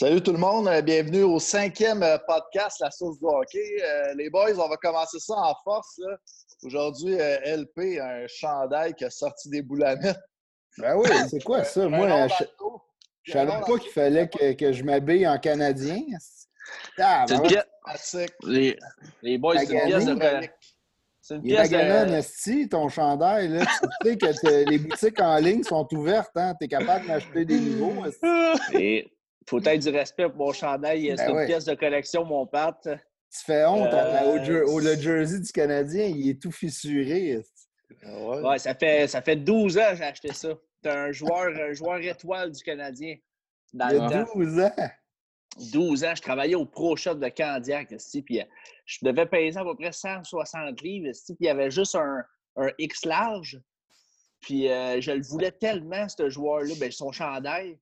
Salut tout le monde, euh, bienvenue au cinquième euh, podcast La Source du hockey. Euh, les boys, on va commencer ça en force. là. Aujourd'hui, euh, LP, un chandail qui a sorti des boulamites. Ben oui, c'est quoi ça? Un Moi, long je, savais pas qu'il fallait que, que je m'habille en canadien. Ah, C'est une pièce. Classique. Les, les boys, c'est une pièce de. C'est une pièce de. ton chandail. Là. tu sais que t'es- les boutiques en ligne sont ouvertes. Hein? Tu es capable d'acheter des nouveaux. Et faut être du respect pour mon chandail. C'est Ben une ouais. pièce de collection, mon Pat. Tu fais honte Euh, au, le jersey du Canadien. Il est tout fissuré. ouais. Ouais, ça fait, ça fait 12 ans que j'ai acheté ça. C'est un joueur, un joueur étoile du Canadien. Dans Il y le a temps. 12 ans. 12 ans, je travaillais au Pro Shop de Candiac, puis euh, je devais peser à peu près 160 livres, puis il y avait juste un, un X large. Puis euh, je le voulais tellement, ce joueur-là, ben, son chandail,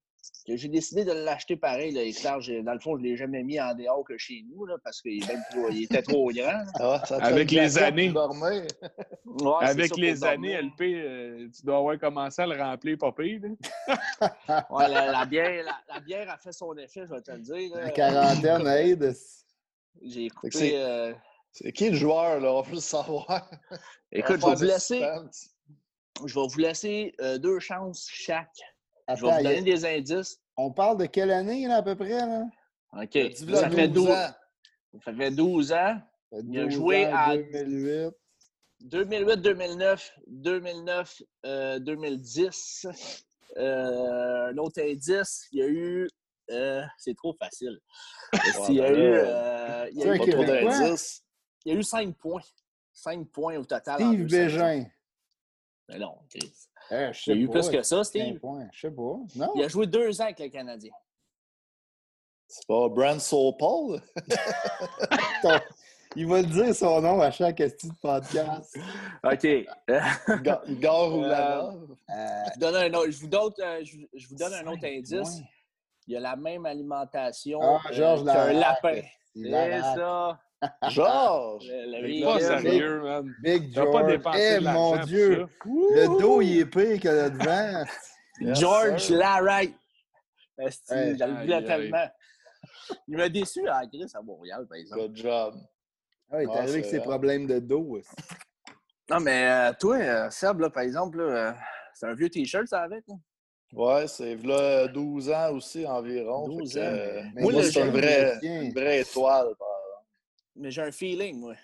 que j'ai décidé de l'acheter pareil, large. Dans le fond, je ne l'ai jamais mis en dehors que chez nous, là, parce qu'il était trop grand. Ah, ça Avec les années. Ouais, Avec les années, LP, euh, tu dois avoir commencé à le remplir pas pire. là. Ouais, la, la bière, la, la bière a fait son effet, je vais te le dire. là. La quarantaine aide. J'ai c'est- euh, C'est qui le joueur, là? On veut le savoir. Écoute, je vais vous laisser. Je vais vous laisser euh, deux chances chaque. Je vais vous donner des indices. on parle de quelle année, là, à peu près? Là? OK. Ça fait 12 12 ans. Ça fait 12 ans. Ça fait Il a 12 joué ans, à- 2008. 2008, 2009, 2009, euh, 2010. Euh, un autre indice, il y a eu. euh, c'est trop facile. il, y a ben eu, euh, il, y a eu, trop d'indices. il y a eu 5 points. 5 points au total. Steve. Bégin. Mais non, Chris. Eh, je il y a eu plus que ça, cinq Steve? Je sais pas. Non? Il a joué deux ans avec le Canadien. C'est pas Brand Paul? Ton- Il va le dire son nom à chaque esti de podcast. OK. Igor Roulava. Euh, Je vous donne un autre, je vous donne, euh, je, je vous donne un autre cinq indice. points. Il a la même alimentation Ah, euh, qu'un lapin. Il C'est ça. Georges! Vegan. Pas Big- sérieux, man. Big T'as pas George. dépensé Eh, mon Dieu. Le dos, il est pire que le devant. Yes, George sir. Esti, Hey, je le voulais aïe, aïe. tellement. Il m'a déçu à Chris à Montréal, par exemple. Good job. Ah, il est Ah, arrivé avec c'est ses problèmes de dos. aussi. Non, mais euh, toi, euh, Seb, là, par exemple, euh, c'est un vieux T-shirt, ça, avec? là? Ouais, c'est là 12 ans aussi environ. 12 Fait que, ans, mais- moi, c'est une vraie, une vraie étoile. par Mais j'ai un feeling, moi.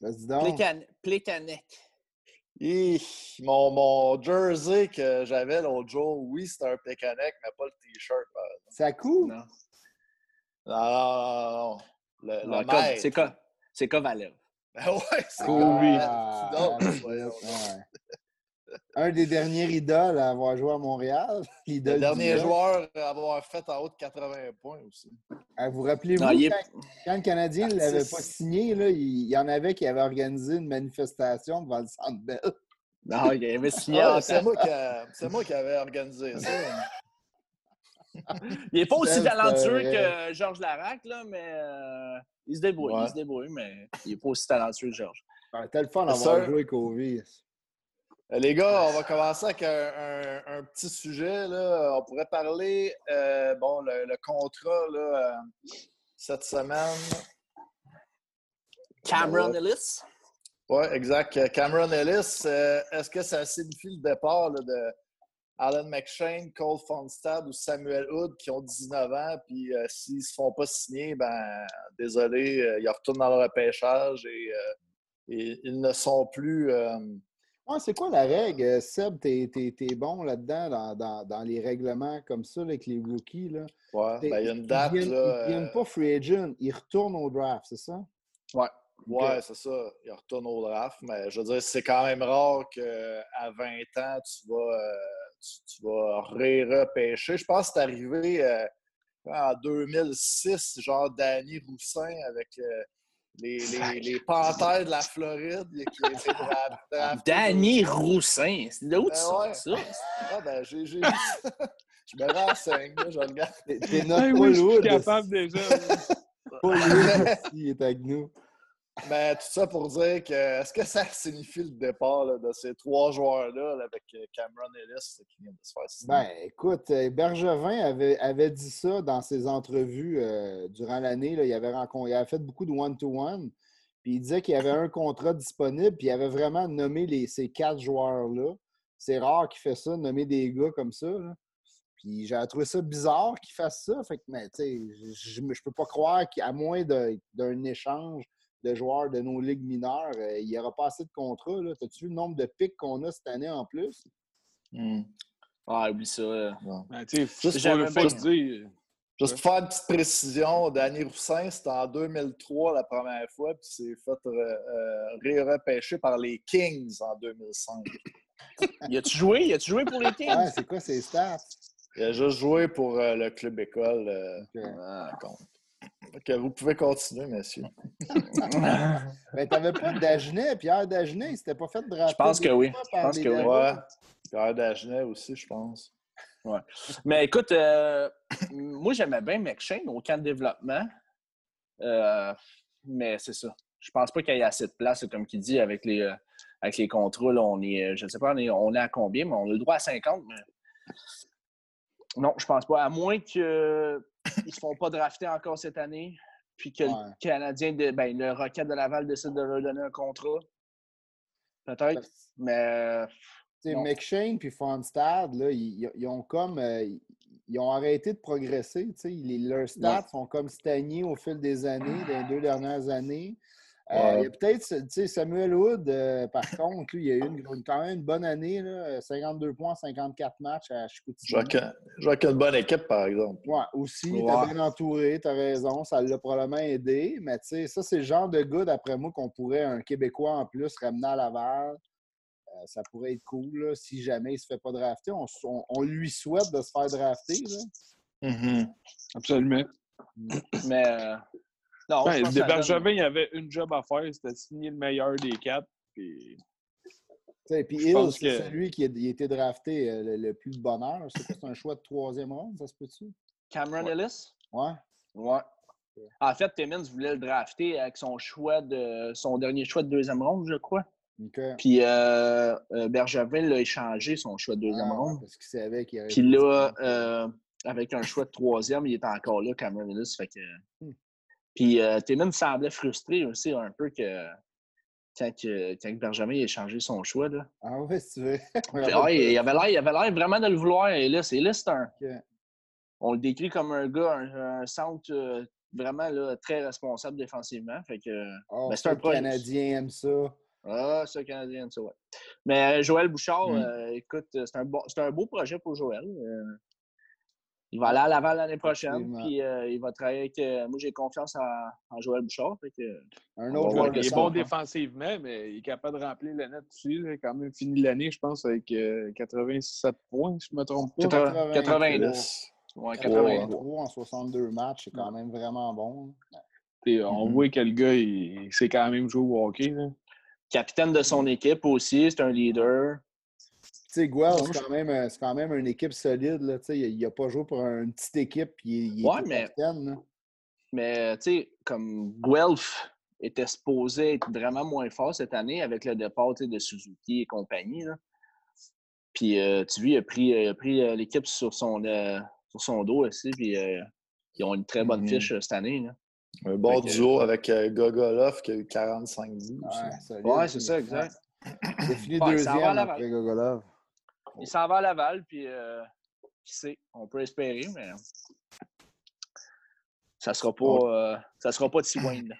Vas-y donc. Plécan- Plécanec. Hi, mon, mon jersey que j'avais l'autre jour, oui, c'était un Pécanec, mais pas le t-shirt. Ça coule? Non. Non, non, non. Le, le Non, Cov- maître. C'est quoi? C'est Kovalev. Ben ouais, c'est Kobe. Ah, ah, ouais. Un des derniers idoles à avoir joué à Montréal. Le dernier joueur à avoir fait en haut de 80 points aussi. Ah, vous rappelez-vous, est- quand, quand le Canadien ne l'avait Artiste. pas signé, là, il, il y en avait qui avaient organisé une manifestation devant le Centre Bell. Non, il avait signé Ah, en c'est moi, qui a- c'est moi qui avais organisé ça. Il n'est pas aussi talentueux que Georges Larac, là, mais euh, il se débrouille. Ouais. Il se débrouille, mais il n'est pas aussi talentueux que Georges. Ah, C'était le fun d'avoir joué. Euh, Les gars, on va commencer avec un, un- un petit sujet. Là. On pourrait parler, euh, bon, le, le contrat là, euh, cette semaine. Cameron. Ellis. Oui, exact. Cameron Ellis, est-ce que ça signifie le départ là, de Alan McShane, Cole Fonstad ou Samuel Hood qui ont 19 ans, puis s'ils ne se font pas signer, ben désolé, ils retournent dans le repêchage et, et ils ne sont plus. C'est quoi la règle? Euh, Seb, t'es es, bon là-dedans, dans, dans- dans les règlements comme ça, là, avec les rookies. Là? ouais, ben, il y a une ils date. là, Ils ne deviennent euh, pas free agent, ils retournent au draft, c'est ça? Ouais. Ouais, c'est ça. Il retourne au draft, mais je veux dire, c'est quand même rare qu'à 20 ans, tu vas, euh, tu, tu vas ré-repêcher. Je pense que c'est arrivé en 2006, genre Danny Roussin avec les, les, les Panthères de la Floride. Danny Roussin. C'est de où tu Ben sors ouais. ça? Ah, ben, j'ai j'ai. Je me renseigne, là, je regarde. T'es notre Hey, oui, je suis capable déjà. Paul il est avec nous. Mais tout ça pour dire que est-ce que ça signifie le départ de ces trois joueurs-là là, avec euh, Cameron Ellis qui vient de se faire signer? Ben, écoute, euh, Bergevin avait, avait dit ça dans ses entrevues euh, durant l'année. Il avait, il fait beaucoup de one-to-one. Puis il disait qu'il y avait un contrat disponible, puis il avait vraiment nommé les, ces quatre joueurs-là. C'est rare qu'il fait ça, nommer des gars comme ça. Puis j'avais trouvé ça bizarre qu'il fasse ça. Fait que, mais je ne peux pas croire qu'à moins d'un échange de joueurs de nos ligues mineures, euh, il n'y aura pas assez de contrats. là. T'as-tu vu le nombre de pics qu'on a cette année en plus? Ah, oublie ça. euh. Ben, Juste le pour- faut le dire. Juste pour faire une petite précision, Danny Roussin, c'était en 2003 la première fois, puis c'est fait euh, euh, ré-repêcher par les Kings en 2005. Y a-tu joué? Y a-tu joué pour les Kings? Ouais, c'est quoi ces stats? Il a juste joué pour euh, le club école. euh, Ok. Ah. Ok, vous pouvez continuer, messieurs. Ben, t'avais pas Dagenet, Pierre Dagenet, il s'était pas fait drafter. Je pense que oui. Je pense que oui. Ouais. Pierre Dagenet aussi, je pense. Mais écoute, euh, moi, j'aimais bien McShane au camp de développement. Euh, mais c'est ça. Je pense pas qu'il y ait assez de place, comme il dit, avec les, euh, avec les contrats. là, on est, euh, je ne sais pas, on est, on est à combien, mais on a le droit à 50. Mais... Non, je pense pas. À moins qu'ils ne se font pas drafter encore cette année, puis que Ouais. le Canadien, de, ben, le Rocket de Laval décide de leur donner un contrat. Peut-être. Mais Tu. McShane puis Fonstad, là, ils, ils ont comme. euh, ils- ils ont arrêté de progresser. tu sais. Les- leurs stats sont comme stagnés au fil des années, des deux dernières années. Euh. Il y a peut-être, tu sais, Samuel Wood, euh, par contre, lui, il a eu une, une- quand même une bonne année, là, 52 points, 54 matchs à Chicoutimi. Je vois que- je vois qu'il y a une bonne équipe, par exemple. Ouais, aussi, Ouais. t'as bien entouré, t'as raison, ça l'a probablement aidé. Mais tu sais, ça, c'est le genre de gars, d'après moi, qu'on pourrait, un Québécois en plus, ramener à Laval. Euh, ça pourrait être cool, là, si jamais il se fait pas drafter. On, s- on- on lui souhaite de se faire drafter. Là. Mhm. Absolument. mais euh, non, Ben, de Bergevin, il y avait une job à faire, c'était signer le meilleur des quatre. Puis... Puis Hill, c'est que- celui qui a, il a été drafté euh, le, le plus de bonheur. C'est quoi, c'est un choix de troisième ronde, ça se peut-tu? Cameron Ellis? Ouais. Ouais. En fait, Timmins voulait le drafter avec son choix de son dernier choix de deuxième ronde, je crois. OK. Puis euh, euh, Bergevin l'a échangé son choix de deuxième Ah, ronde. parce qu'il savait qu'il y avait. Puis là, euh, avec un choix de troisième, il est encore là, Cameron Ellis. Fait que... Hmm. Puis euh, Timmins semblait frustré aussi un peu que quand, que, quand Bergevin a échangé son choix. Là. Ah tu veux. Puis, ouais, il avait l'air il avait l'air vraiment de le vouloir. Et là, c'est c'est un. On le décrit comme un gars, un, un centre euh, vraiment là, très responsable défensivement. Fait que. Ben, c'est un. Canadien aime ça. Ah, c'est un Canadien, ça, ouais. Mais euh, Joël Bouchard, Mm. euh, écoute, c'est un, bon, c'est un beau projet pour Joël. Euh, il va aller à Laval l'année prochaine, puis euh, il va travailler avec. euh, moi, j'ai confiance en, en Joël Bouchard. Fait que, Un autre joueur que il est bon défensivement, mais il est capable de remplir le net aussi. Il a quand même fini l'année, je pense, avec euh, 87 points, si je ne me trompe pas. 80, 82. Yes. Ouais, Ouais. 82. 83 en 62 matchs, c'est quand même vraiment bon. Et on Mhm. voit que le gars, il, il sait quand même jouer au hockey. là. Capitaine de son équipe aussi, c'est un leader. Tu sais, Guelph, Non, c'est quand, même, euh, c'est quand même une équipe solide. Là, tu sais, il n'a pas joué pour une petite équipe, il, il Ouais, était mais- capitaine. là. Mais, tu sais, comme Guelph était supposé être vraiment moins fort cette année avec le départ de Suzuki et compagnie. là. Puis, euh, tu vois, il a pris, il a pris euh, l'équipe sur son, euh, sur son dos aussi. Puis, euh, ils ont une très bonne Mhm. fiche cette année. là. Un bon que- duo avec euh, Gogolov qui a eu 45 buts. aussi. Ouais, solide. Ouais, c'est ça, exact. Il a fini Ouais, deuxième après Gogolov. Il s'en va à Laval, puis euh, qui sait, on peut espérer, mais ça sera pas, euh, ça sera pas de Wayne.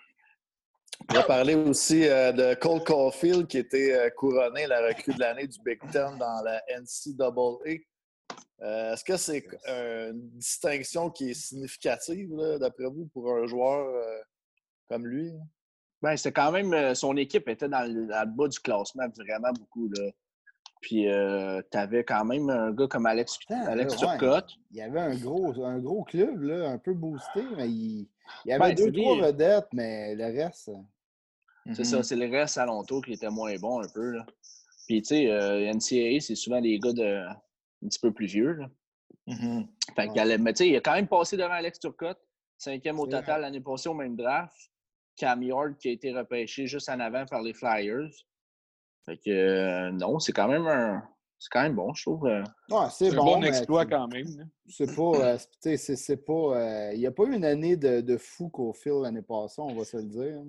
On va parler aussi euh, de Cole Caulfield qui était euh, couronné la recrue de l'année du Big Ten dans la NCAA. Euh, Est-ce que c'est une distinction qui est significative, d'après vous, pour un joueur euh, comme lui? Ben, c'était quand même. son équipe était dans le, dans le bas du classement vraiment beaucoup. Là. Puis, tu avais quand même un gars comme Alex, Putain, Alex là, ouais. Turcotte. Il y avait un gros, un gros club, là, un peu boosté, mais il, il y avait Ben, deux, trois vedettes, mais le reste. C'est Mhm. ça, c'est le reste alentour qui était moins bon un peu. Là. Puis, tu sais, euh, NCAA, c'est souvent des gars de, un petit peu plus vieux. Là. Mhm. Fait Ouais. qu'il allait- mais tu sais, il a quand même passé devant Alex Turcotte, cinquième au total l'année passée au même draft. Cam York qui a été repêché juste en avant par les Flyers. Fait que euh, non, c'est quand même un. C'est quand même bon, je trouve. euh. Ouais, c'est bon. un bon exploit quand même. là. C'est pas. euh, c'est- tu sais, c'est- c'est pas. euh, Il n'y a pas eu une année de, de fou qu'au fil l'année passée, on va se le dire.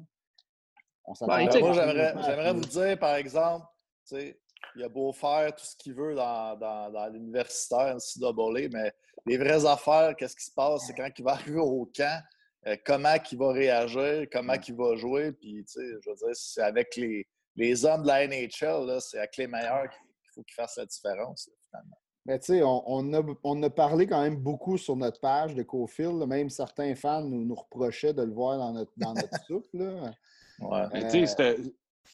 On s'attendait Ben, moi, j'aimerais, vous dire, par exemple, tu sais, il a beau faire tout ce qu'il veut dans, dans, dans l'universitaire, NCAA, mais les vraies affaires, qu'est-ce qui se passe, c'est quand il va arriver au camp, euh, comment il va réagir, comment il va jouer, puis, tu sais, je veux dire, c'est avec les, les hommes de la NHL, là, c'est avec les meilleurs qu'il faut qu'ils fassent la différence, là, finalement. Mais tu sais, on, on a, on a parlé quand même beaucoup sur notre page de Cofield. Même certains fans nous, nous reprochaient de le voir dans notre, dans notre soupe. Là. Ouais. Mais Euh, tu sais, c'était-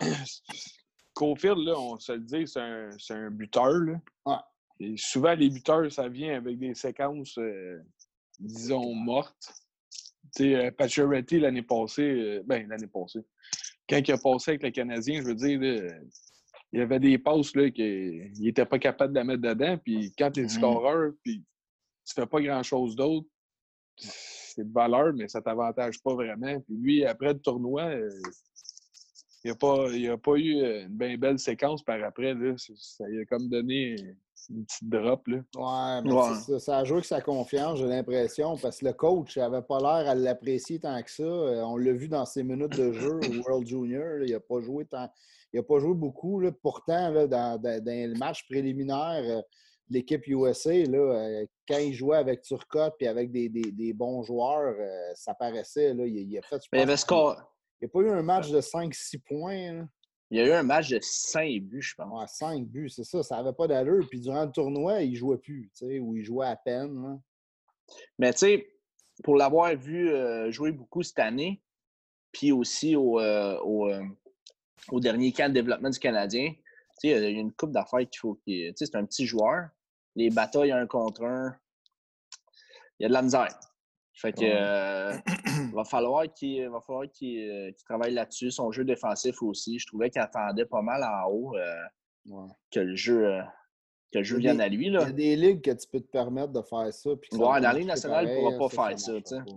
Caulfield, là, on se le dit, c'est un, c'est un buteur. Là. Ouais. Et souvent, les buteurs, ça vient avec des séquences, euh, disons, mortes. Tu sais, euh, l'année passée, euh, ben, l'année passée, quand il a passé avec le Canadien, je veux dire, là, il y avait des passes qu'il n'était pas capable de la mettre dedans. Puis quand tu es Mhm. scoreur, puis tu fais pas grand-chose d'autre, c'est de valeur, mais ça t'avantage pas vraiment. Puis lui, après le tournoi, euh, il n'a pas, il a pas eu euh, une bien belle séquence par après. Là. Ça, ça lui a comme donné une petite drop. Là. Ouais, mais Ouais. ça, ça a joué avec sa confiance, j'ai l'impression, parce que le coach n'avait pas l'air à l'apprécier tant que ça. Euh, On l'a vu dans ses minutes de jeu au World Junior. là, il n'a pas joué tant. Il a pas joué beaucoup. là. Pourtant, là, dans, dans- dans le match préliminaire euh, de l'équipe USA, là, euh, quand il jouait avec Turcotte et avec des, des- des bons joueurs, euh, ça paraissait. Là, il, il a fait, je il y avait pense, score. il n'y a pas eu un match de 5-6 points. Il y a eu un match de 5 buts, je pense. Ouais, 5 buts, c'est ça. Ça n'avait pas d'allure. Puis durant le tournoi, il ne jouait plus, tu sais, ou il jouait à peine. là. Mais tu sais, pour l'avoir vu euh, jouer beaucoup cette année, puis aussi au, euh, au, euh, au dernier camp de développement du Canadien, tu sais, il y a une coupe d'affaires qu'il faut sais, c'est un petit joueur. Les batailles un contre un, il y a de la misère. Fait que euh, va falloir qu'il va falloir qu'il euh, qu'il travaille là-dessus. Son jeu défensif aussi. Je trouvais qu'il attendait pas mal en haut euh, Ouais. que le jeu, euh, que le jeu vienne à lui. Il y Là. a des ligues que tu peux te permettre de faire ça. puis Ouais, dans la Ligue nationale, il pareil, pourra pas ça, faire ça, pas.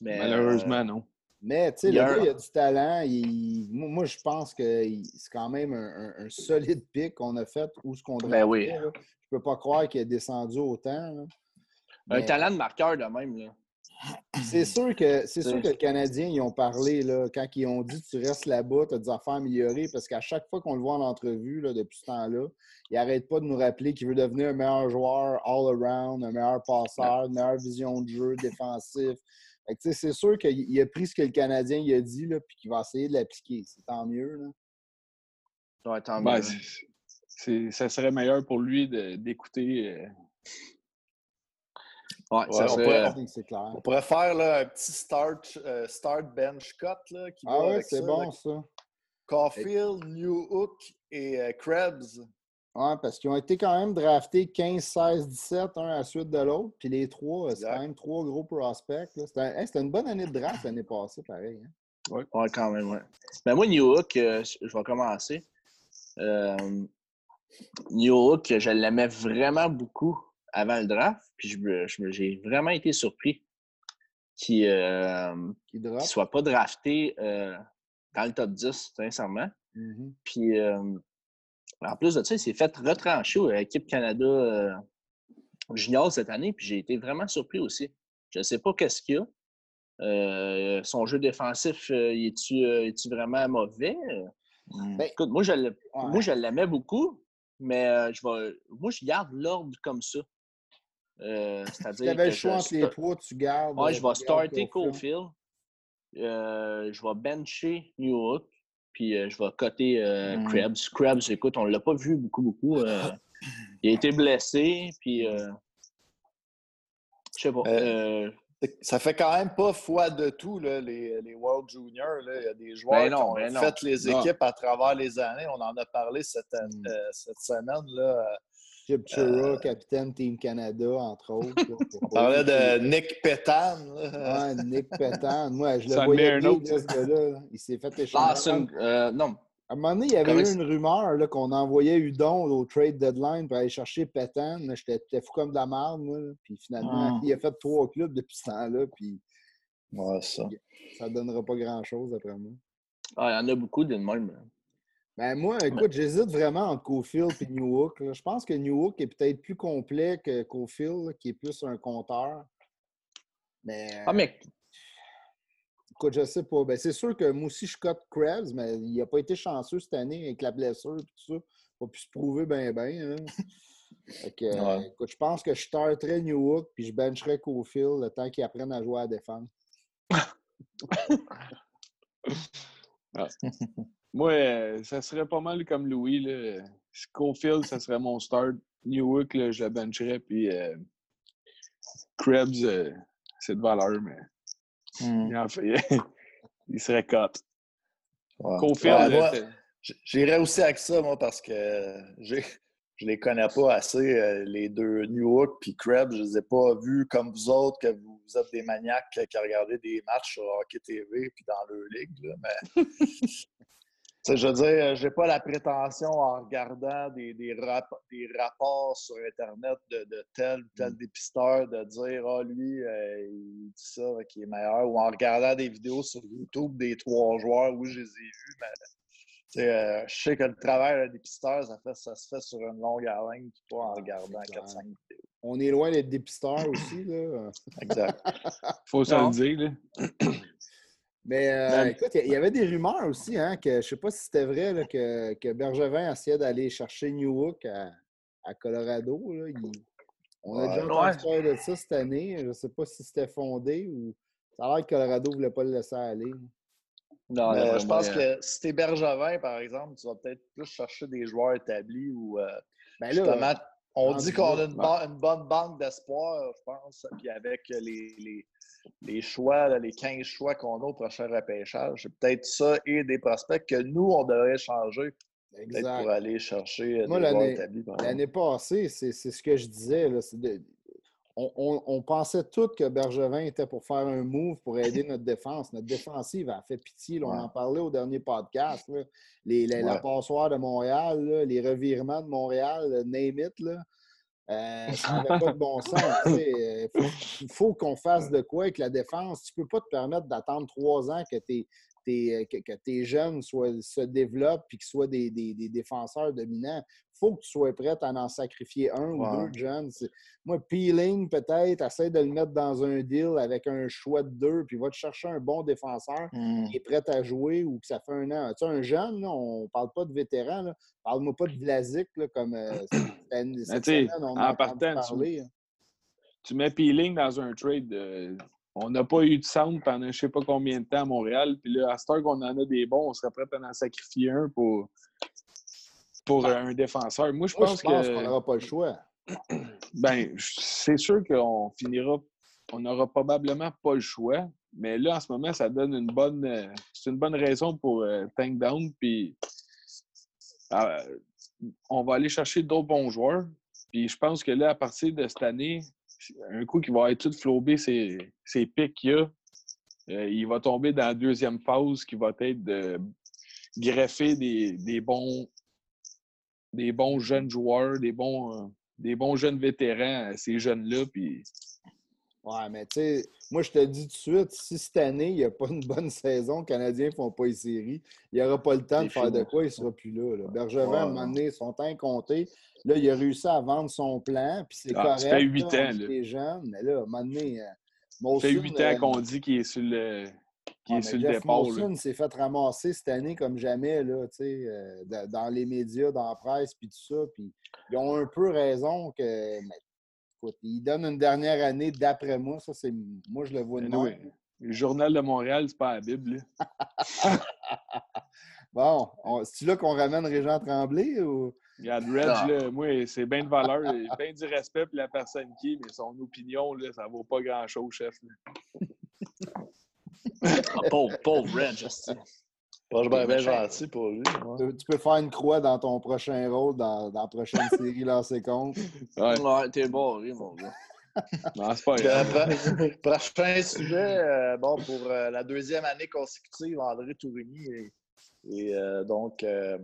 Mais, Malheureusement, non. Mais, tu sais, Il y le a gars, il a du talent. il- Moi, je pense que c'est quand même un, un- un solide pic qu'on a fait ou ce qu'on Ben draftait, oui. là. Je peux pas croire qu'il a descendu autant. là. Un Mais talent de marqueur de même. Là. C'est sûr que c'est sûr que les Canadiens ils ont parlé là, quand ils ont dit tu restes là-bas, tu as des affaires améliorées parce qu'à chaque fois qu'on le voit en entrevue là, depuis ce temps-là, il n'arrête pas de nous rappeler qu'il veut devenir un meilleur joueur all-around, un meilleur passeur, une meilleure vision de jeu défensif. C'est sûr qu'il il a pris ce que le Canadien il a dit là, puis qu'il va essayer de l'appliquer. C'est tant mieux. Là. Ouais, tant Ben, mieux. c'est- ça serait meilleur pour lui de- d'écouter. Euh, Ouais, ça Ouais, on serait- pourrait- C'est clair. On faire là, un petit start, euh, start bench cut là, qui Ah avec c'est bon là. ça. Caulfield, New Hook et euh, Krebs. Ouais, parce qu'ils ont été quand même draftés 15, 16, 17, un à la suite de l'autre. Puis les trois, c'est Exact. quand même trois gros prospects. là. C'était un- hey, c'était une bonne année de draft l'année passée, pareil. hein. Ouais, quand même, ouais. Ben moi, New Hook, euh, je vais commencer. Euh, New Hook, je l'aimais vraiment beaucoup avant le draft. Puis j'ai vraiment été surpris qu'il ne drop. soit pas drafté euh, dans le top 10, sincèrement. Mhm. Puis euh, en plus de ça, il s'est fait retrancher à l'équipe Canada euh, junior cette année. Puis j'ai été vraiment surpris aussi. Je ne sais pas qu'est-ce qu'il y a. Euh, son jeu défensif, euh, est-tu euh, est-tu vraiment mauvais? Ben, Écoute, moi, je ouais. l'aimais beaucoup, mais euh, je vais, moi, je garde l'ordre comme ça. Euh, Si tu avais le choix entre les trois, tu gardes. Ouais, euh, je vais starter. Cofield. Euh, je vais bencher New Hook. Puis euh, je vais coter euh, Mm. Krebs. Krebs, écoute, on ne l'a pas vu beaucoup, beaucoup. euh, il a été blessé. Puis, euh, je sais pas. Euh, euh, Ça fait quand même pas foi de tout, là, les, les World Juniors. Il y a des joueurs Ben non, qui ont ben non. fait les Non. équipes à travers les années. On en a parlé cette, Mm. euh, cette semaine. Là. Chip Chura, capitaine Team Canada, entre autres. On parlait de Nick Pétan. là. Ouais, Nick Pétan. Moi, je le voyais bien, là, ce gars-là. là. Il s'est fait échanger. Larson, euh, non. À un moment donné, il y avait Comment eu une rumeur là, qu'on envoyait Udon au trade deadline pour aller chercher Pétan. J'étais fou comme de la merde, moi. là. Puis finalement, Ah. il a fait trois clubs depuis ce temps-là. Puis Ouais, ça. Ça ne donnera pas grand-chose, après moi. Ah, il y en a beaucoup de même. Ben moi, écoute, j'hésite vraiment entre Cofield et Newhook. là. Je pense que Newhook est peut-être plus complet que Cofield, qui est plus un compteur. Mais, Ah, mais écoute, je sais pas. Ben, c'est sûr que moi aussi, je cote Krebs, mais il n'a pas été chanceux cette année avec la blessure et tout ça. Il n'a pas pu se prouver bien, bien. Euh, Ouais. écoute, je pense que je starterais Newhook puis je bencherais Cofield le temps qu'il apprenne à jouer à la défense. Moi, euh, ça serait pas mal comme Louis. Là. Schofield, ça serait mon start. Newhook, là, je le bencherais. Puis euh, Krebs, euh, c'est de valeur, mais Hmm. il, en fait, il serait cut. Ouais. Cofield, Ouais, J'irais aussi avec ça, moi, parce que j'ai- je les connais pas assez, les deux Newhook puis Krebs. Je les ai pas vus comme vous autres, que vous, vous êtes des maniaques qui regardez des matchs sur Hockey TV puis dans leur ligue. là, mais Je veux dire, j'ai pas la prétention en regardant des, des, rap- des rapports sur Internet de, de tel ou Mm. tel dépisteur de dire Ah, lui, euh, il dit ça, qui est meilleur, ou en regardant des vidéos sur YouTube des trois joueurs, oui, je les ai vus, mais tu sais, euh, je sais que le travail d'un dépisteur, ça, fait, ça se fait sur une longue haleine, puis pas en regardant c'est clair. 4-5 vidéos. On est loin d'être dépisteur aussi. Là. Exact. faut se le dire. Là. Mais euh, Ben- écoute, il y avait des rumeurs aussi, hein, que je sais pas si c'était vrai là, que, que Bergevin essayait d'aller chercher Newhook à, à Colorado. là. Il- on a Ouais. déjà entendu parler de ça cette année. Je ne sais pas si c'était fondé ou. Ça a l'air que Colorado ne voulait pas le laisser aller. non, Mais je pense euh, que si t'es Bergevin, par exemple, tu vas peut-être plus chercher des joueurs établis ou euh, Ben là, Justement, on dit qu'on a une, ba- une bonne banque d'espoir, je pense. Puis avec les, les, les choix, là, les 15 choix qu'on a au prochain repêchage, c'est peut-être ça et des prospects que nous, on devrait changer exact. pour aller chercher euh, Moi, des l'année- établis. passée, c'est c'est ce que je disais. là, de- on, on- on pensait tous que Bergevin était pour faire un move pour aider notre défense. Notre défensive a fait pitié. là, on Ouais. en parlait au dernier podcast. Les, La passoire de Montréal, les revirements de Montréal, euh, name it. Là. Euh, ça n'avait pas de bon sens. Euh, faut- Il faut, qu'on fasse de quoi avec la défense. Tu ne peux pas te permettre d'attendre trois ans que tes, tes, euh, que, que tes jeunes soient, se développent et qu'ils soient des, des- des défenseurs dominants. Il faut que tu sois prêt à en sacrifier un ou deux. C'est- Moi, Peeling, peut-être, essaie de le mettre dans un deal avec un choix de deux, puis va te chercher un bon défenseur Hmm. qui est prêt à jouer ou que ça fait un an. Tu sais, un jeune, là, on ne parle pas de vétéran. là. Parle-moi pas de Vlasic, là, comme euh, cette, semaine, on en partant, tu- parler. hein. Tu mets Peeling dans un trade. euh, on n'a pas eu de sound pendant je ne sais pas combien de temps à Montréal. Puis là, à cette heure qu'on en a des bons, on serait prêt à en sacrifier un pour, pour euh, un défenseur. Moi, je Moi, pense, je pense que. qu'on n'aura pas le choix. Ben, c'est sûr qu'on finira, on n'aura probablement pas le choix, mais là, en ce moment, ça donne une bonne, euh, c'est une bonne raison pour euh, tank down, puis euh, on va aller chercher d'autres bons joueurs, puis je pense que là, à partir de cette année, un coup qui va être tout flobé ses, ses pics qu'il a, euh, il va tomber dans la deuxième phase qui va être de greffer des, des bons des bons jeunes joueurs, des bons, euh, des bons jeunes vétérans ces jeunes-là. Puis Ouais, mais tu sais, moi, je te le dis tout de suite, si cette année, il n'y a pas une bonne saison, les Canadiens ne font pas les séries, il n'y aura pas le temps de faire de quoi, il ne sera plus là. là. Bergevin, à un Ouais. moment donné, son temps est compté. Là, il a réussi à vendre son plan, puis c'est Ah, correct. ça fait huit là, ans, on est là. des jeunes, mais là, à un moment donné, euh, ça fait huit euh, ans qu'on dit qu'il est sur le, qu'il Ouais, est mais sur le Jeff départ. là. Molson s'est fait ramasser cette année comme jamais, là, tu sais, euh, dans, les médias, dans la presse, puis tout ça. Puis ils ont un peu raison que. mais, écoute, ils donnent une dernière année d'après moi. Ça, c'est. Moi, je le vois de oui. Le journal de Montréal, c'est pas la Bible. là. Bon, on- c'est-tu là qu'on ramène Régent Tremblay ou? Regarde, Reg, Ah. là, moi, c'est bien de valeur, bien du respect pour la personne qui est, mais son opinion, là, ça vaut pas grand-chose, chef. là. ah, pauvre, pauvre Reg, bien Machin. gentil pour lui. ouais. Tu tu peux faire une croix dans ton prochain rôle, dans, dans la prochaine série lancée contre. Ouais, Ouais, t'es barré, mon gars. non, c'est pas grave. euh, pro- prochain sujet, euh, bon, pour euh, la deuxième année consécutive, André Tourigny et, et, euh, donc euh,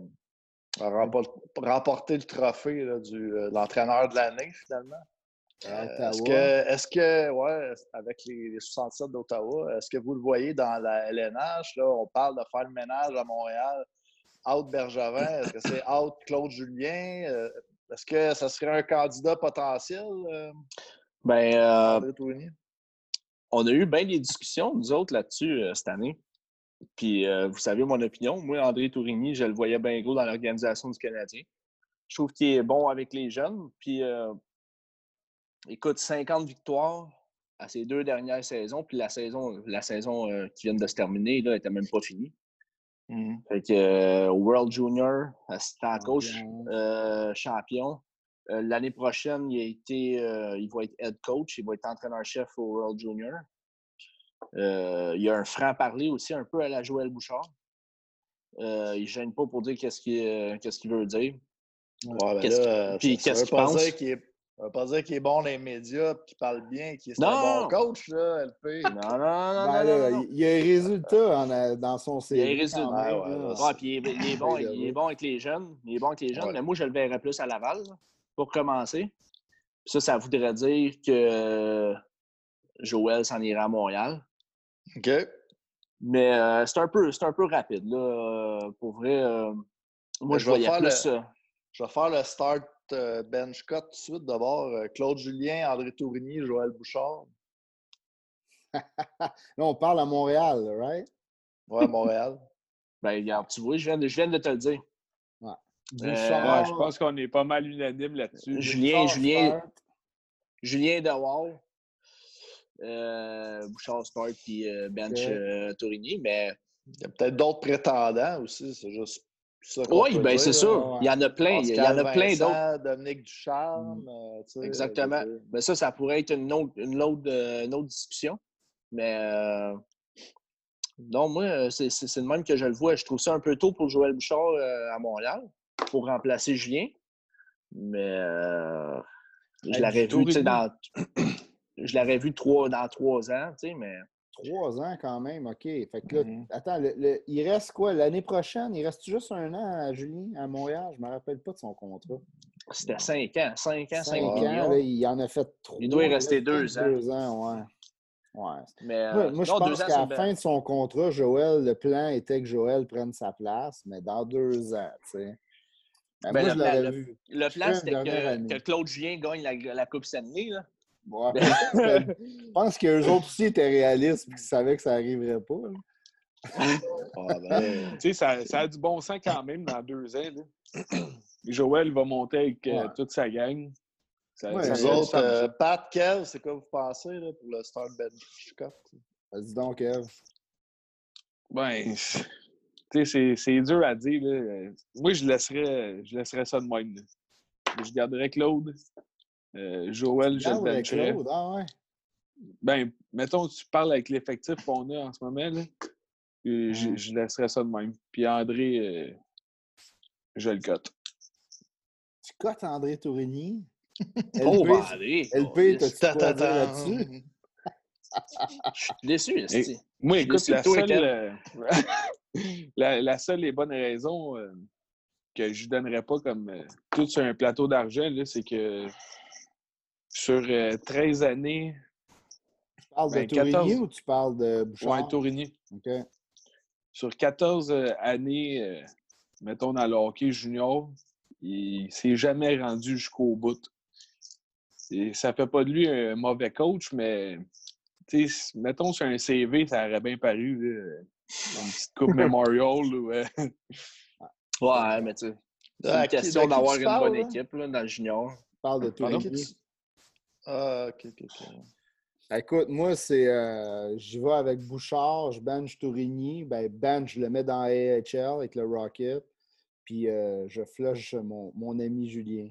a rempor- remporté le trophée là, du, euh, de l'entraîneur de l'année, finalement. Euh. Est-ce que, est-ce que, ouais, avec les, les 67 d'Ottawa, est-ce que vous le voyez dans la LNH? Là, on parle de faire le ménage à Montréal. Out Bergevin, est-ce que c'est out Claude Julien? Euh, Est-ce que ça serait un candidat potentiel, euh, Ben, euh, André Tourigny? on a eu bien des discussions, nous autres, là-dessus, cette année. Puis, vous savez mon opinion. Moi, André Tourigny, je le voyais bien gros dans l'organisation du Canadien. Je trouve qu'il est bon avec les jeunes. Puis, écoute, 50 victoires à ses deux dernières saisons. Puis, la saison, la saison euh, qui vient de se terminer, là, n'était même pas finie. Mhm. Fait que, euh, World Junior, assistant coach, Champion. euh, champion. Euh, L'année prochaine, il, a été, il va être head coach, il va être entraîneur-chef au World Junior. Il a un franc-parler aussi, un peu à la Joël Bouchard. Il ne gêne pas pour dire qu'est-ce qu'il veut dire. Ouais, ben là, puis qu'est-ce qu'il pense? dire ça veut pas dire qu'il est bon dans les médias et qu'il parle bien, qu'il est Non, un non, bon coach, là, LP. Non, non, non, non, Ben non, non, non. Il y a un résultat en a- dans son Il y a un CV. résultat. Ouais, ouais, ouais. Puis il est, il est bon, Oui, il est bon avec les jeunes. Il est bon avec les jeunes, Ouais. mais moi, je le verrais plus à Laval, là, pour commencer. Puis ça, ça voudrait dire que euh, Joël s'en irait à Montréal. OK. Mais euh, c'est un, peu- c'est un peu rapide, là. Euh, Pour vrai, euh, moi, Ben, je je vais voyais faire plus... le- euh, Je vais faire le start euh, bench cut tout de suite. D'abord, euh, Claude Julien, André Tourigny, Joël Bouchard. Là, on parle à Montréal, right? Ouais, Montréal. ben, regarde, tu vois, je viens de, je viens de te le dire. Bouchard, Ouais, je pense qu'on est pas mal unanime là-dessus. Julien, Bouchard Julien, start. Julien Dewar, euh, Bouchard Start, puis euh, Bench euh, Tourigny, mais... Il y a peut-être d'autres prétendants aussi. C'est juste ça. Oui, ben dire, c'est sûr. Il y en a plein. Il y, en a plein d'autres. Dominique Ducharme. euh, tu sais, Exactement. Mais ça, ça pourrait être une autre, une autre, euh, une autre discussion. Mais euh, non, moi, euh, c'est de même que je le vois. Je trouve ça un peu tôt pour Joël Bouchard euh, à Montréal pour remplacer Julien. Mais euh, je l'aurais vu, dans. Je l'aurais vu trois, dans trois ans, tu sais, mais Trois ans quand même, OK. Fait que là, Mhm. attends, le- le- il reste quoi? L'année prochaine? Il reste juste un an à Julien, à Montréal? Je ne me rappelle pas de son contrat. c'était cinq ans. Cinq ans, cinq Cinq ans, là, il en a fait trois. Il doit y rester reste deux ans. Deux ans, ouais. ouais. Mais, Moi, euh, moi, je non, pense qu'à la fin de son contrat, Joël, le plan était que Joël prenne sa place, mais dans deux ans, tu sais. Ben, Ben, moi, le je plan- le- vu. Le plan, c'était que Claude Julien gagne la, la Coupe Stanley. Là. Ouais, c'était- je pense qu'eux autres aussi étaient réalistes et qu'ils savaient que ça n'arriverait pas. là. Ah, ben, Tu sais, ça, ça a du bon sens quand même dans deux ans. là. Joël va monter avec euh, Ouais. toute sa gang. Ça, Ouais, ça vous fait du autres, euh. Pat, Kev, c'est quoi vous pensez là, pour le bench cut? Vas-y donc, Kev. Ben, tu sais, c'est- c'est dur à dire. là. Moi, je laisserais, je laisserais ça de même. là. Je garderais Claude. Euh, Joël, je le. Claude, ah ouais. Ben, mettons, tu parles avec l'effectif qu'on a en ce moment, là, euh, je, Ouais. je laisserais ça de même. Puis André, euh, je le cote. Tu cotes André Tourigny? Oh, ben, allez. LP, oh, t'as-tu quoi dire là-dessus? Je suis déçu, esti. Moi, écoute, la seule, euh, la, la seule et bonne raison euh, que je ne donnerais pas comme euh, tout sur un plateau d'argent, là, c'est que sur euh, 13 années, Tu parles de Ben, Tourigny 14. ou tu parles de Bouchard? ouais, Tourigny, OK. sur 14 euh, années, euh, mettons dans le hockey junior, il s'est jamais rendu jusqu'au bout. Et ça fait pas de lui un mauvais coach, mais tu sais, mettons sur un CV, ça aurait bien paru. là, une petite coupe Memorial. ou, euh, Ouais, mais tu sais, c'est une de question d'avoir une bonne là? équipe là, dans le junior. Tu parles de? Tourigny. Ah, ok, ok, ok. Écoute, moi, c'est. euh, J'y vais avec Bouchard, je bench Tourigny. Ben, bench, je le mets dans AHL avec le Rocket. Puis euh, je flush mon, mon ami Julien.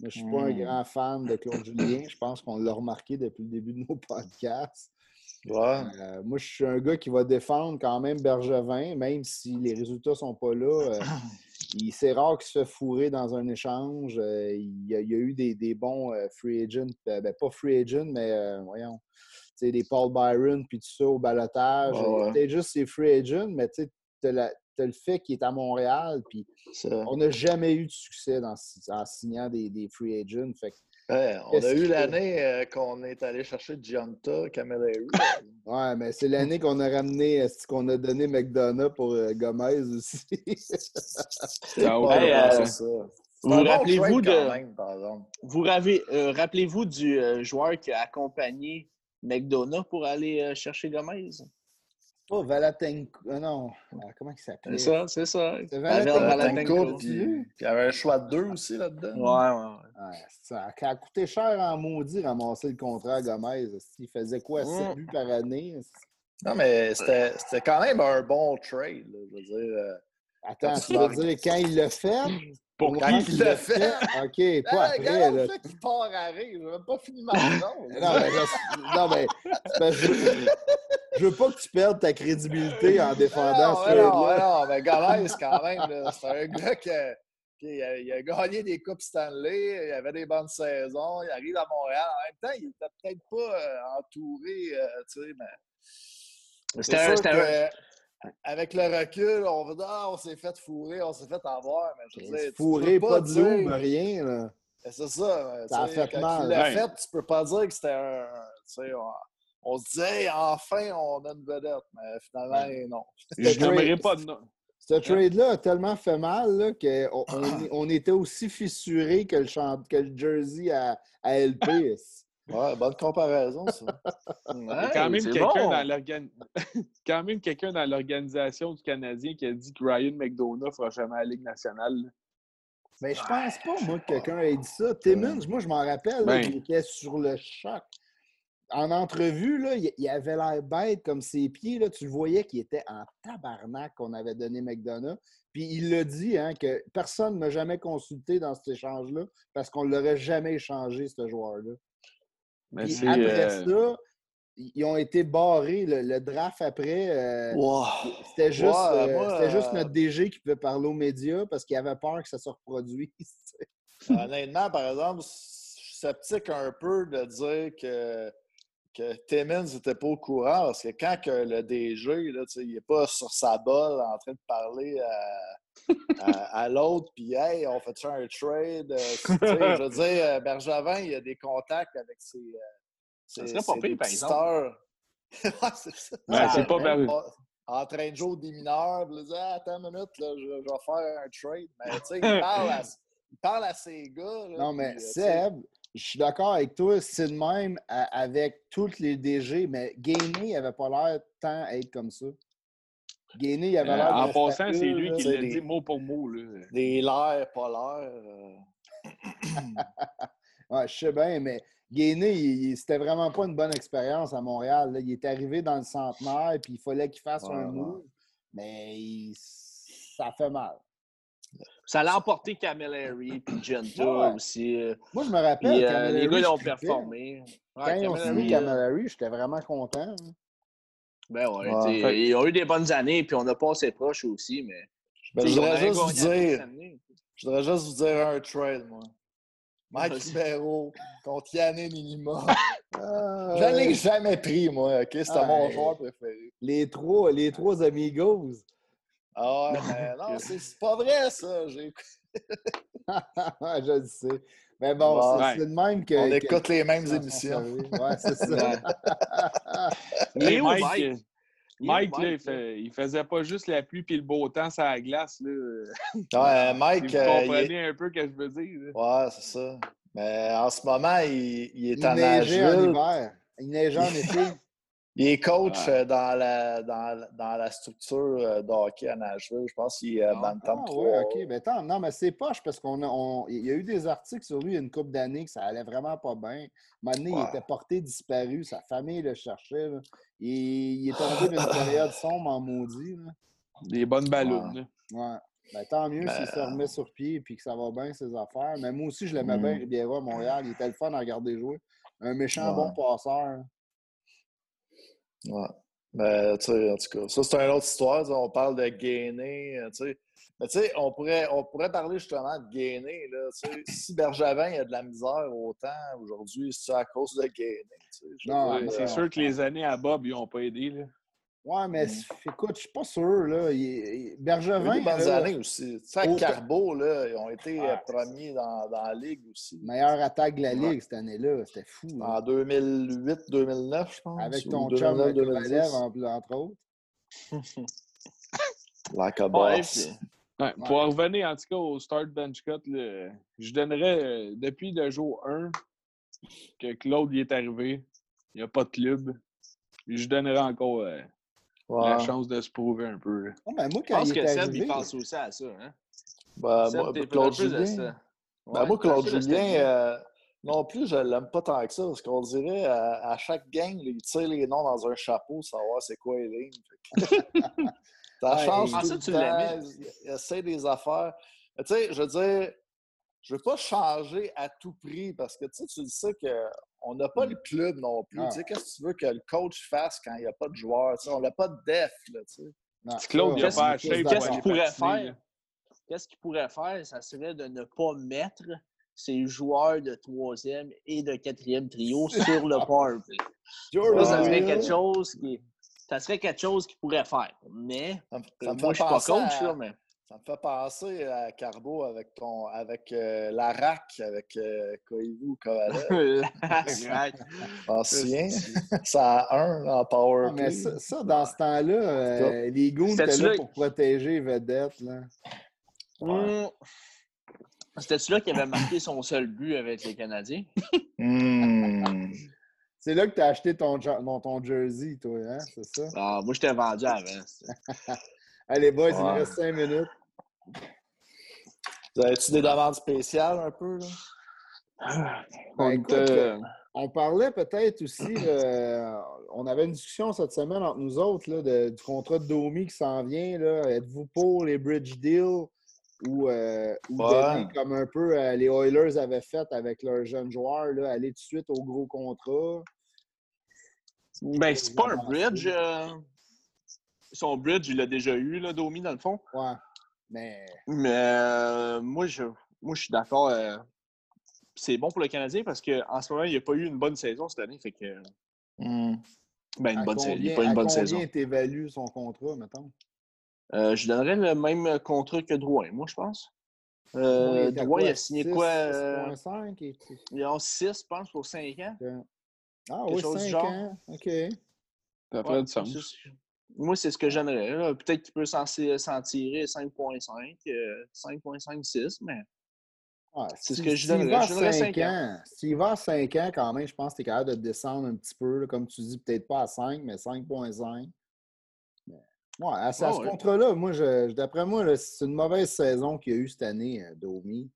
Mais je ne suis pas un Mm. grand fan de Claude Julien. Je pense qu'on l'a remarqué depuis le début de nos podcasts. Ouais. Euh, moi, je suis un gars qui va défendre quand même Bergevin, même si les résultats ne sont pas là. Il- c'est rare qu'il se fait fourrer dans un échange. Euh, il, y a, eu des, des bons euh, free agents, euh, ben, pas free agents, mais euh, voyons, tu sais, des Paul Byron, puis tout ça au balotage. Ouais. Peut-être juste ses free agents, mais tu as le fait qu'il est à Montréal, puis on n'a jamais eu de succès dans, en signant des, des free agents. Fait que Ouais, on a eu l'année euh, qu'on est allé chercher Gianta, Camilleri. Ouais, mais c'est l'année qu'on a ramené, euh, c'est qu'on a donné McDonough pour euh, Gomez aussi? Ah, ouais, Hey, ouais, euh, ça. c'est ça. vous C'est rappelez-vous de- même. Vous ravez- euh, rappelez-vous du euh, joueur qui a accompagné McDonough pour aller euh, chercher Gomez? Pas Valatenko. ah non, ah, comment il s'appelait? C'est ça, c'est ça. C'est Valatenko. Valatenko. Valatenko, puis puis il y avait un choix de deux aussi là-dedans. Ouais, ouais, ouais. Ça a coûté cher en maudit ramasser le contrat à Gomez. Il faisait quoi, 7 Mm. buts par année? Non, mais c'était quand même un bon trade. là, je veux dire. euh, Attends, tu veux dire quand il l'a fait? Pour quand il l'a fait. OK, pas après. regarde là. le qu'il part à rire. Même pas fini ma. Non, mais, je, non, mais je, je veux pas que tu perdes ta crédibilité en défendant non, ce non, non, mais Gomez, quand même, c'est un gars qui a, a- il a gagné des Coupes Stanley, il avait des bonnes saisons, il arrive à Montréal. En même temps, il était peut-être pas euh, entouré, euh, tu sais, mais. C'était C'est un- que, avec le recul, on va dire, ah, on s'est fait fourrer, on s'est fait avoir. Mais je veux dire, Fourré, peux pas de loup, rien. Là. C'est ça. Ça a fait quand mal. il l'a Ouais. fait, tu peux pas dire que c'était un. tu sais, on, on se disait, Hey, enfin, on a une vedette. Mais finalement, non. Je nommerai pas de nom. Ce trade-là a tellement fait mal qu'on on, on était aussi fissuré que le, chant- que le jersey à, à LP. Ouais, bonne comparaison, ça. Il y a quand Ouais, même c'est quelqu'un bon. dans l'organ- quand même quelqu'un dans l'organisation du Canadien qui a dit que Ryan McDonough fera jamais la Ligue nationale. là. Mais je pense pas, moi, que quelqu'un ait dit ça. Timmons, moi, je m'en rappelle, là, Ben. il était sur le choc. En entrevue, là, il, avait l'air bête comme ses pieds. Là, tu le voyais qu'il était en tabarnak qu'on avait donné McDonough. Puis il l'a dit, hein, que personne ne m'a jamais consulté dans cet échange-là parce qu'on ne l'aurait jamais échangé, ce joueur-là. Mais Puis après euh, ça, ils ont été barrés. Le, le draft après, euh, Wow. c'était juste, euh, moi, juste notre DG qui pouvait parler aux médias parce qu'il avait peur que ça se reproduise. Honnêtement, par exemple, je suis sceptique un peu de dire que, que Timmins n'était pas au courant parce que quand que le DG, là, il n'est pas sur sa bolle en train de parler à, à- à l'autre, puis hey, on fait un trade? euh, tu sais, je veux dire, euh, Bergevin, il a des contacts avec ses. euh, Ça ses- serait pas ses pire, par. Ouais, c'est ça. Ben, c'est pas Ber- en- train de jouer des mineurs, il dit Ah, Attends une minute, là, je, je vais faire un trade. Mais tu sais, il parle à, il parle à ses gars. là, Non, mais euh, Seb, je suis d'accord avec toi, c'est de même à- avec tous les DG, mais Gainé n'avait pas l'air tant être comme ça. Gainé, il avait euh, l'air en passant, c'est lui là. qui l'a des- dit mot pour mot. Là. Des l'air, pas l'air. euh. Ouais, je sais bien, mais Gainé, c'était vraiment pas une bonne expérience à Montréal. là. Il est arrivé dans le centenaire, puis il fallait qu'il fasse Ouais, un ouais. move, mais il- ça fait mal. Ça l'a emporté Camilleri puis Genta Ouais. aussi. euh, Moi, je me rappelle, euh, les gars, ils ont je trippais. performé. Ouais, Quand ils ont signé Camilleri, euh, Camilleri, j'étais vraiment content. hein. Ben ouais, Ouais. t'sais, Fait- ils ont eu des bonnes années, puis on a passé proche aussi, mais. Ben, je voudrais juste vous dire, je voudrais juste vous dire un trade, moi. Mike. Ribeiro contre Yannick Minima. Ah, Je ne l'ai jamais pris, moi. OK? C'était Ah, mon joueur préféré. Les trois, les trois amigos. Ah ouais, mais non, c'est c'est pas vrai, ça. J'ai- je le sais. Mais bon, Bon, c'est ouais. de même que. On que- écoute les mêmes émissions. Ouais, c'est ça. Hey, où, Mike, Mike? euh, Mike, là, il, là? fait- il faisait pas juste la pluie puis le beau temps sur la glace. Là. Ouais, Si Mike, vous euh, il comprenez un peu ce que je veux dire. là. ouais, c'est ça. Mais en ce moment, il, il est Il en neigeait en hiver. Il neigeait en été. Il est coach Ouais. euh, dans, la, dans, dans la structure euh, de hockey à Nashville. Je pense qu'il est euh, Ah, Bantam Ah, 3. ouais, OK. Ben, attends, non, mais c'est poche parce qu'on a, on- il y a eu des articles sur lui il y a une couple d'années que ça allait vraiment pas bien. Maintenant, il était porté disparu. Sa famille le cherchait. là. Il, il est tombé d'une période sombre en maudit. là. Des bonnes ballons. Ouais. Ben, tant mieux s'il se Ben- remet sur pied et que ça va bien, ses affaires. Mais moi aussi, je l'aimais Mm. bien, Ribiera, à Montréal. Il était le fun à regarder jouer. Un méchant Ouais. bon passeur. Ouais. Ben, tu sais, en tout cas, ça, c'est une autre histoire. On parle de Gainé, euh, tu sais. Mais tu sais, on pourrait, on pourrait parler justement de Gainé. Là, tu sais. si Bergevin a de la misère autant aujourd'hui, c'est à cause de tu sais? Veux Non, mais C'est euh, sûr que les années à Bob, ils n'ont pas aidé. Là. Ouais, mais Mm. écoute, je suis pas sûr. Là. Il- il- Il Bergevin, des bonnes là, années aussi. Tu sais, Carbo, là, ils ont été euh, premiers dans, dans la ligue aussi. meilleure attaque de la Ouais. Ligue cette année-là. C'était fou. là. En 2008-2009, je pense. Avec ton chum 2009, Kovalev, 2010. en- entre autres. Like a Ouais, boss. puis- Ouais, Pour en revenir en tout cas au start bench cut, là, je donnerais euh, depuis le jour 1 que Claude y est arrivé, il n'y a pas de club. Je donnerais encore euh, la Ouais. chance de se prouver un peu. Non, mais moi, Je quand pense il que est Seb, arrivé, il pense aussi à ça. Hein? Ben, Seb, moi, t'es Claude Julien. ça. Ben, Ouais, moi, Claude Julien, euh, non plus, je l'aime pas tant que ça, parce qu'on dirait à, à chaque gang, il tire les noms dans un chapeau, savoir c'est quoi les lignes. Que- ça Ouais, change tout le temps, il, essaie des affaires. Tu sais, je veux dire, je veux pas changer à tout prix, parce que tu sais, tu le sais qu'on n'a pas le club non plus. Ah. Tu sais, qu'est-ce que tu veux que le coach fasse quand il n'y a pas de? Tu sais, on n'a pas de def, là, tu sais. non, Si Claude, on. Qu'est-ce qu'il pourrait faire? Qu'est-ce qu'il pourrait faire? Ça serait de ne pas mettre ses joueurs de troisième et de quatrième trio sur le power play. Jordan Ça, ça serait quelque chose qui. Ça serait quelque chose qu'il pourrait faire. Mais Ça me, ça euh, me moi, je suis pas coach, à- là, mais. Ça me fait penser à Carbo avec ton avec euh, la RAC, avec euh, Koivu Kovalev. Souviens? Ça a un en power Ah, mais ça, ça, dans ce temps-là, euh, les goons C'était-tu étaient là là- pour protéger les vedettes. Là. Hum. C'était celui-là qui avait marqué son seul but avec les Canadiens? Hmm. C'est là que tu as acheté ton, ton jersey, toi, hein? C'est ça? Ah, moi, je t'ai vendu avant. Allez, boys, il nous Ouais. reste cinq minutes. Vous avez-tu des demandes spéciales un peu? Là? Ben, On écoute, était- On parlait peut-être aussi, euh, on avait une discussion cette semaine entre nous autres là, de- du contrat de Domi qui s'en vient. là. Êtes-vous pour les bridge deals ou, euh, ou Ouais. donner comme un peu euh, les Oilers avaient fait avec leurs jeunes joueurs, là, aller tout de suite au gros contrat? Ben, c'est pas un bridge. Son bridge, il l'a déjà eu, là, Domi, dans le fond. Ouais. Mais Mais euh, moi, je, moi, je suis d'accord. euh, c'est bon pour le Canadien parce qu'en ce moment, il n'y a pas eu une bonne saison cette année. Fait que, Hmm. ben, une à bonne saison. Il n'y a combien, pas une à bonne combien saison. t'évalues son contrat, mettons? Euh, je donnerais le même contrat que Drouin, moi, je pense. Euh, il Drouin, a signé 6, quoi? euh, 6,5 et- il a 6, je pense, pour 5 ans. Ah quelque oui, chose du 5 genre. ans. OK. Ça Ouais, du sens. Moi, c'est ce que j'aimerais. là. Peut-être qu'il peut s'en s'en tirer 5.5, euh, 5.56, mais Ouais, C'est ce si- que je donnerais. va à Je donnerais 5 cinq ans, s'il va à 5 ans, quand même, je pense que tu es capable de descendre un petit peu. là, comme tu dis, peut-être pas à 5, mais 5.5. Mais, Ouais, à, Ah ce ouais. contrat-là, moi, je, je- d'après moi, là, c'est une mauvaise saison qu'il y a eu cette année, euh, Domi.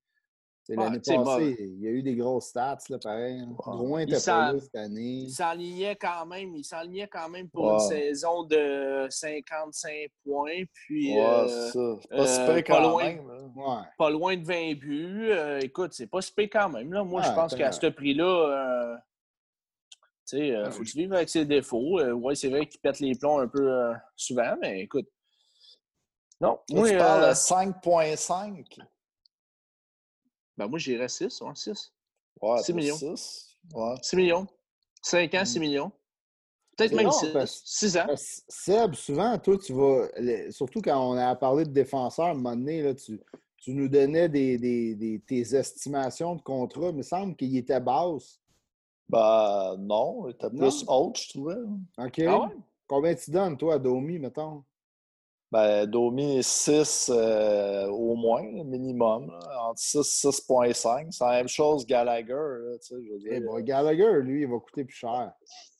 L'année c'est passée, il y a eu des grosses stats, là, pareil. hein. Drouin Il pas là cette année. il s'enlignait quand même. Il s'enlignait quand même pour une saison de 55 points, puis euh, ça. Pas euh, pas loin. même. Ouais. pas loin de 20 buts. Euh, écoute, c'est pas super quand même. Là. Moi, je pense qu'à ce prix-là, euh, faut vivre avec ses défauts? Ouais, c'est vrai qu'il pète les plombs un peu souvent, mais écoute. Non, moi, tu parles euh, de 5.5. ben, moi j'irais 6, ouais, 6. Ouais, six t'as millions. six. Ouais. 6 millions. 5 ans, 6 millions. Peut-être même rare 6. parce- 6 ans. Seb, souvent, toi, tu vas. le- surtout quand on a parlé de défenseurs, à un moment donné, là, tu, tu nous donnais des, des- des- tes estimations de contrat. Il me semble qu'il était basse. Ben non, il était plus haute, je trouvais. OK? Ah ouais? Combien tu donnes, toi, à Domi, mettons? Ben, Domi 6 euh, au moins, minimum. là, entre 6 et 6.5. C'est la même chose Gallagher. Là, tu sais, je veux dire. Eh bon, Gallagher, lui, il va coûter plus cher.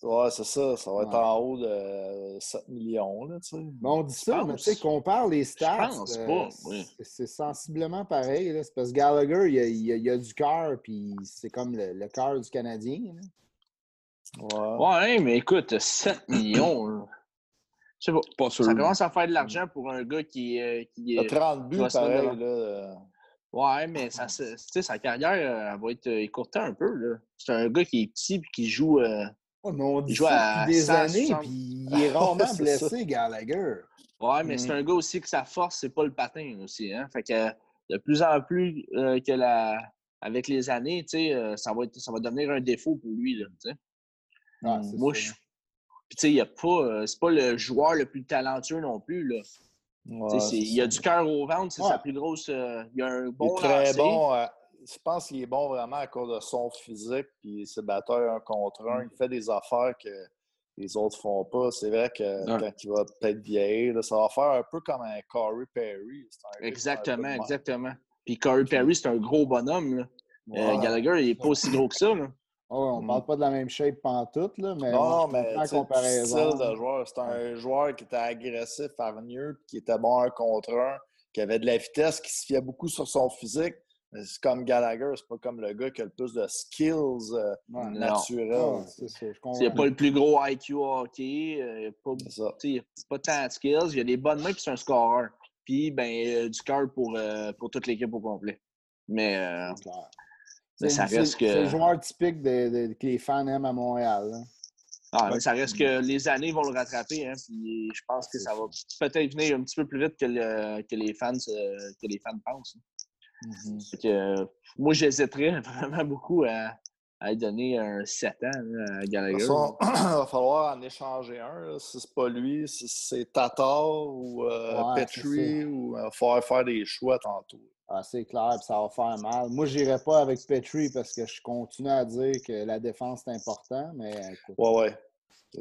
Ouais, c'est ça. Ça va être en haut de 7 millions. Là, tu sais. Mais on dit ça, mais tu sais, compare les stats. pense euh, pas, oui. c'est- C'est sensiblement pareil. là. C'est parce que Gallagher, il a, il a- il a du cœur, puis c'est comme le, le cœur du Canadien. là. Ouais. Ouais, mais écoute, 7 millions. Là. Je sais pas. Pas sûr. Ça commence à faire de l'argent pour un gars qui, euh, qui est. 30 buts, pareil. Là. euh, Ouais, mais ça, se- tu sais, sa carrière euh, elle va être euh, écourtée un peu. là. C'est un gars qui est petit et qui joue. euh, Ouais, mais on dit joue à depuis des 160. années, puis il est rarement blessé, Gallagher. Ouais, mais c'est Mm. un gars aussi que sa force, c'est pas le patin aussi. Hein? Fait que de plus en plus euh, que la. Avec les années, tu sais, euh, ça va être, ça va devenir un défaut pour lui. Là, tu sais. Mm. c'est Moi, je, Puis, tu sais, il a pas, euh, c'est pas le joueur le plus talentueux non plus, là. Ouais, il y a du cœur au ventre, c'est Ouais. sa plus grosse. euh, il y a un Il bon est très bon. euh, je pense qu'il est bon vraiment à cause de son physique puis ses batailles un contre un. Il fait des affaires que les autres font pas. C'est vrai que Ouais. quand il va peut-être vieillir, là, ça va faire un peu comme un Corey Perry. Un Exactement, exactement. Puis Corey Perry, c'est un gros bonhomme, là. Euh. Gallagher, il est pas aussi gros que ça, là. Ah ouais, on Mm. parle pas de la même shape pantoute, là, mais Non, on non, mais en comparaison. style de joueur. C'est un joueur qui était agressif, hargneux, puis qui était bon un contre un, qui avait de la vitesse, qui se fiait beaucoup sur son physique. Mais c'est comme Gallagher, c'est pas comme le gars qui a le plus de skills euh, Ouais. Non. naturels. Ah, c'est je Il n'y a comprends. pas le plus gros IQ hockey, euh, il pas, C'est il a pas tant de skills, il y a des bonnes mains, puis c'est un scoreur. Puis, ben, euh, du cœur pour, euh, pour toute l'équipe au complet. Mais, euh, C'est clair. Mais C'est- ça c'est- reste que. C'est le joueur typique de, de- que les fans aiment à Montréal. là. Ah, mais ça reste que les années vont le rattraper. Hein, puis je pense que ça va peut-être venir un petit peu plus vite que, le- que, les, fans, euh, que les fans pensent. Que, euh, moi, j'hésiterais vraiment beaucoup à, à lui donner un 7 ans là, à Gallagher. façon, il va falloir en échanger un. là. Si c'est pas lui, si c'est Tatar ou euh, Ouais, Petrie, ou il va falloir faire des choix tantôt. Ah, c'est clair, puis ça va faire mal. Moi, je n'irai pas avec Petrie parce que je continue à dire que la défense est important, mais écoute. Ouais, ouais.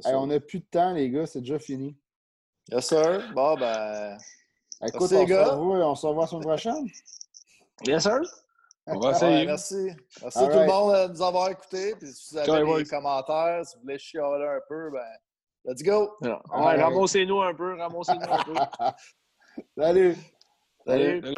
Hey, on n'a plus de temps, les gars, c'est déjà fini. Yes, sir. Bon, ben. Écoute, Merci, on, les se gars. revoit, on se revoit la semaine prochaine. Bien sûr. On va ouais, essayer. merci. Merci All tout right. le monde euh, de nous avoir écoutés. Puis si vous avez des commentaires, si vous voulez chialer un peu, ben, let's go. Ouais, ramassez-nous un peu, ramassez-nous un peu. Salut! Salut. Salut.